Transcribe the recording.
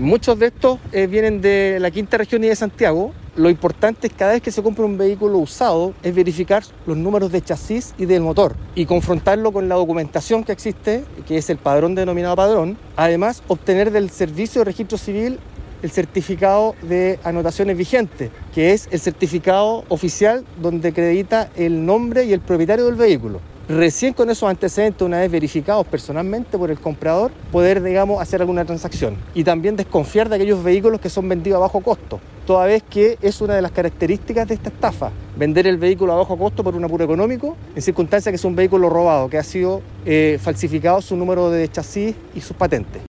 Muchos de estos eh, vienen de la quinta región y de Santiago. Lo importante es cada vez que se compra un vehículo usado es verificar los números de chasis y del motor y confrontarlo con la documentación que existe, que es el padrón denominado padrón. Además, obtener del Servicio de Registro Civil el certificado de anotaciones vigente, que es el certificado oficial donde acredita el nombre y el propietario del vehículo. Recién con esos antecedentes, una vez verificados personalmente por el comprador, poder, digamos, hacer alguna transacción. Y también desconfiar de aquellos vehículos que son vendidos a bajo costo, toda vez que es una de las características de esta estafa, vender el vehículo a bajo costo por un apuro económico, en circunstancias que es un vehículo robado, que ha sido eh, falsificado su número de chasis y sus patentes.